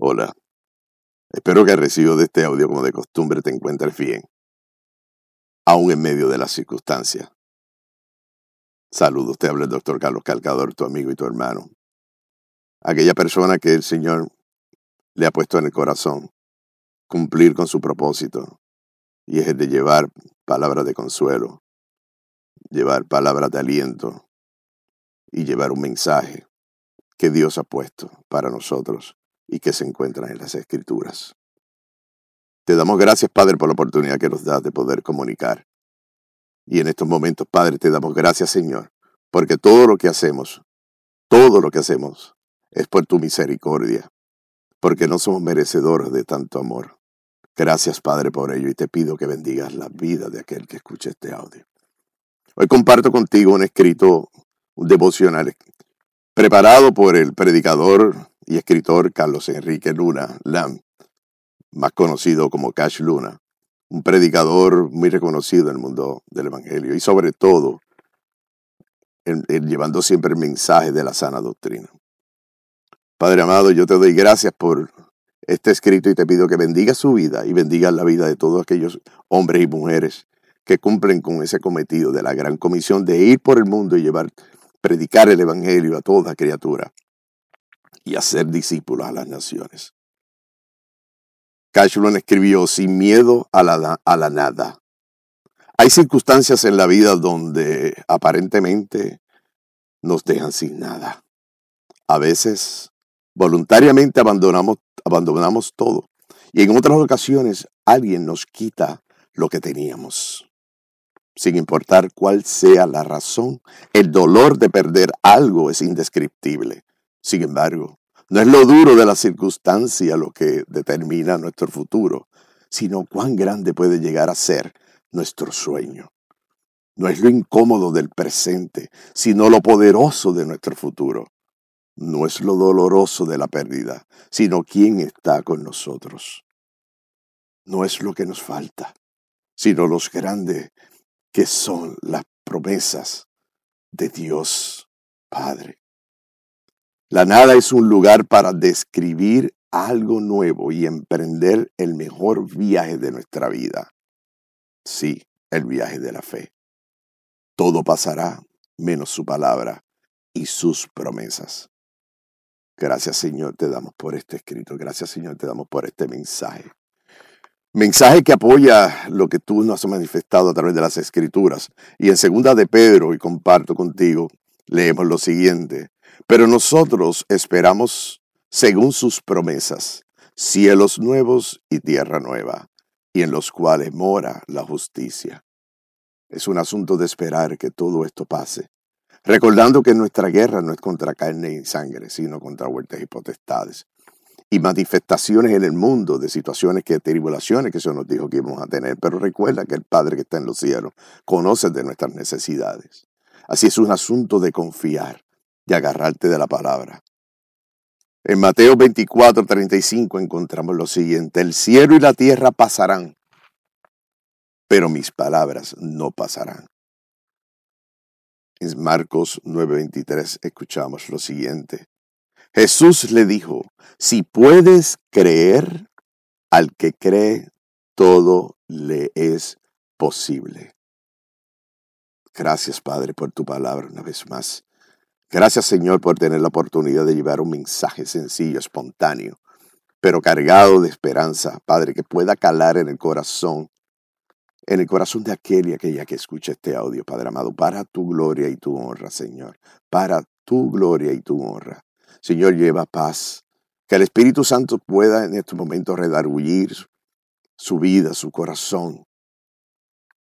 Hola. Espero que el recibo de este audio, como de costumbre, te encuentres bien, aún en medio de las circunstancias. Saludos, te habla el doctor Carlos Calcador, tu amigo y tu hermano. Aquella persona que el Señor le ha puesto en el corazón cumplir con su propósito, y es el de llevar palabras de consuelo, llevar palabras de aliento y llevar un mensaje que Dios ha puesto para nosotros y que se encuentran en las Escrituras. Te damos gracias, Padre, por la oportunidad que nos das de poder comunicar. Y en estos momentos, Padre, te damos gracias, Señor, porque todo lo que hacemos, todo lo que hacemos es por tu misericordia, porque no somos merecedores de tanto amor. Gracias, Padre, por ello, y te pido que bendigas la vida de aquel que escuche este audio. Hoy comparto contigo un escrito, devocional, preparado por el predicador y escritor Carlos Enrique Luna Lam, más conocido como Cash Luna, un predicador muy reconocido en el mundo del Evangelio y sobre todo llevando siempre el mensaje de la sana doctrina. Padre amado, yo te doy gracias por este escrito y te pido que bendiga su vida y bendiga la vida de todos aquellos hombres y mujeres que cumplen con ese cometido de la gran comisión de ir por el mundo y llevar, predicar el Evangelio a toda criatura y hacer discípulos a las naciones. Cashlon escribió, sin miedo a la, a la nada. Hay circunstancias en la vida donde aparentemente nos dejan sin nada. A veces voluntariamente abandonamos, abandonamos todo. Y en otras ocasiones alguien nos quita lo que teníamos. Sin importar cuál sea la razón, el dolor de perder algo es indescriptible. Sin embargo, no es lo duro de la circunstancia lo que determina nuestro futuro, sino cuán grande puede llegar a ser nuestro sueño. No es lo incómodo del presente, sino lo poderoso de nuestro futuro. No es lo doloroso de la pérdida, sino quién está con nosotros. No es lo que nos falta, sino los grandes que son las promesas de Dios Padre. La nada es un lugar para describir algo nuevo y emprender el mejor viaje de nuestra vida. Sí, el viaje de la fe. Todo pasará menos su palabra y sus promesas. Gracias Señor te damos por este escrito. Gracias Señor te damos por este mensaje. Mensaje que apoya lo que tú nos has manifestado a través de las escrituras. Y en segunda de Pedro, y comparto contigo, leemos lo siguiente. Pero nosotros esperamos, según sus promesas, cielos nuevos y tierra nueva, y en los cuales mora la justicia. Es un asunto de esperar que todo esto pase, recordando que nuestra guerra no es contra carne y sangre, sino contra huertas y potestades, y manifestaciones en el mundo de situaciones que tribulaciones que se nos dijo que íbamos a tener, pero recuerda que el Padre que está en los cielos conoce de nuestras necesidades. Así es un asunto de confiar, de agarrarte de la palabra. En Mateo 24, 35 encontramos lo siguiente, el cielo y la tierra pasarán, pero mis palabras no pasarán. En Marcos 9:23 escuchamos lo siguiente. Jesús le dijo, si puedes creer, al que cree, todo le es posible. Gracias, Padre, por tu palabra una vez más. Gracias Señor por tener la oportunidad de llevar un mensaje sencillo, espontáneo, pero cargado de esperanza, Padre, que pueda calar en el corazón, en el corazón de aquel y aquella que escucha este audio, Padre amado, para tu gloria y tu honra, Señor, para tu gloria y tu honra. Señor, lleva paz, que el Espíritu Santo pueda en estos momentos redarguir su vida, su corazón,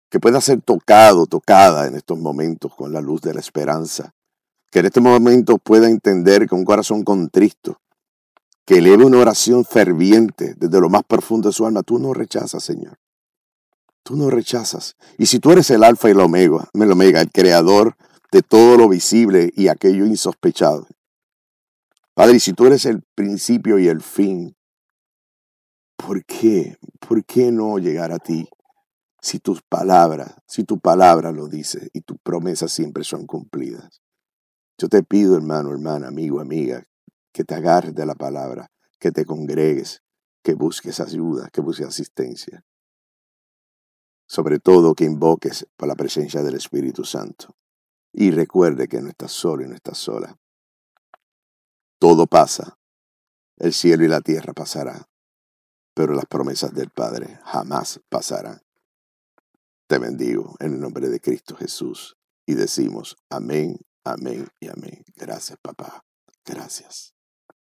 que pueda ser tocado, tocada en estos momentos con la luz de la esperanza, que en este momento pueda entender que un corazón contristo, que eleve una oración ferviente desde lo más profundo de su alma, tú no rechazas, Señor. Tú no rechazas. Y si tú eres el alfa y el omega, el omega, el creador de todo lo visible y aquello insospechado. Padre, y si tú eres el principio y el fin, ¿por qué? ¿Por qué no llegar a ti? Si tus palabras, si tu palabra lo dice y tus promesas siempre son cumplidas. Yo te pido, hermano, hermana, amigo, amiga, que te agarres de la palabra, que te congregues, que busques ayuda, que busques asistencia. Sobre todo que invoques por la presencia del Espíritu Santo. Y recuerde que no estás solo y no estás sola. Todo pasa. El cielo y la tierra pasarán. Pero las promesas del Padre jamás pasarán. Te bendigo en el nombre de Cristo Jesús. Y decimos amén, amén y amén. Gracias, papá. Gracias.